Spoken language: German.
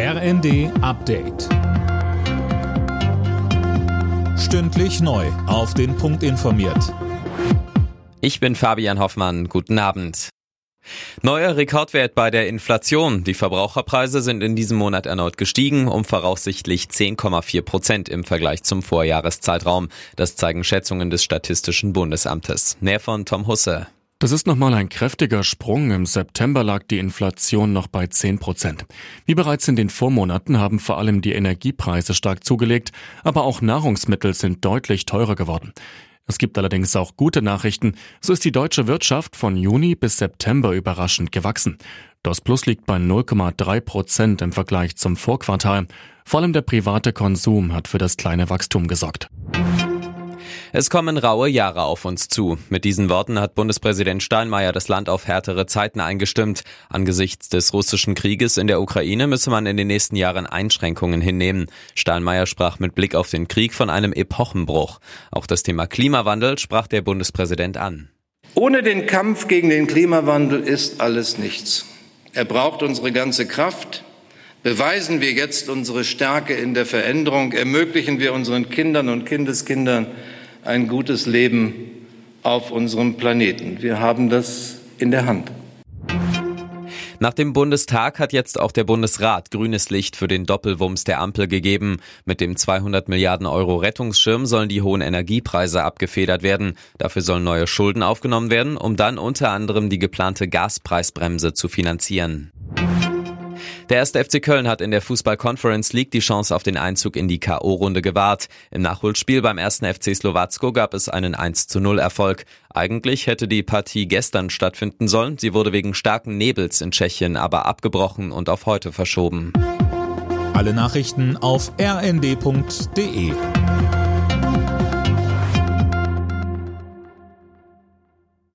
RND Update. Stündlich neu. Auf den Punkt informiert. Ich bin Fabian Hoffmann. Guten Abend. Neuer Rekordwert bei der Inflation. Die Verbraucherpreise sind in diesem Monat erneut gestiegen, um voraussichtlich 10,4 Prozent im Vergleich zum Vorjahreszeitraum. Das zeigen Schätzungen des Statistischen Bundesamtes. Mehr von Tom Husse. Das ist nochmal ein kräftiger Sprung. Im September lag die Inflation noch bei 10 Prozent. Wie bereits in den Vormonaten haben vor allem die Energiepreise stark zugelegt, aber auch Nahrungsmittel sind deutlich teurer geworden. Es gibt allerdings auch gute Nachrichten. So ist die deutsche Wirtschaft von Juni bis September überraschend gewachsen. Das Plus liegt bei 0,3 Prozent im Vergleich zum Vorquartal. Vor allem der private Konsum hat für das kleine Wachstum gesorgt. Es kommen raue Jahre auf uns zu. Mit diesen Worten hat Bundespräsident Steinmeier das Land auf härtere Zeiten eingestimmt. Angesichts des russischen Krieges in der Ukraine müsse man in den nächsten Jahren Einschränkungen hinnehmen. Steinmeier sprach mit Blick auf den Krieg von einem Epochenbruch. Auch das Thema Klimawandel sprach der Bundespräsident an. Ohne den Kampf gegen den Klimawandel ist alles nichts. Er braucht unsere ganze Kraft. Beweisen wir jetzt unsere Stärke in der Veränderung, ermöglichen wir unseren Kindern und Kindeskindern ein gutes Leben auf unserem Planeten. Wir haben das in der Hand. Nach dem Bundestag hat jetzt auch der Bundesrat grünes Licht für den Doppelwumms der Ampel gegeben. Mit dem 200 Milliarden Euro Rettungsschirm sollen die hohen Energiepreise abgefedert werden. Dafür sollen neue Schulden aufgenommen werden, um dann unter anderem die geplante Gaspreisbremse zu finanzieren. Der erste FC Köln hat in der Fußball Conference League die Chance auf den Einzug in die K.O.-Runde gewahrt. Im Nachholspiel beim ersten FC Slowacko gab es einen 1 zu 0 Erfolg. Eigentlich hätte die Partie gestern stattfinden sollen. Sie wurde wegen starken Nebels in Tschechien aber abgebrochen und auf heute verschoben. Alle Nachrichten auf rnd.de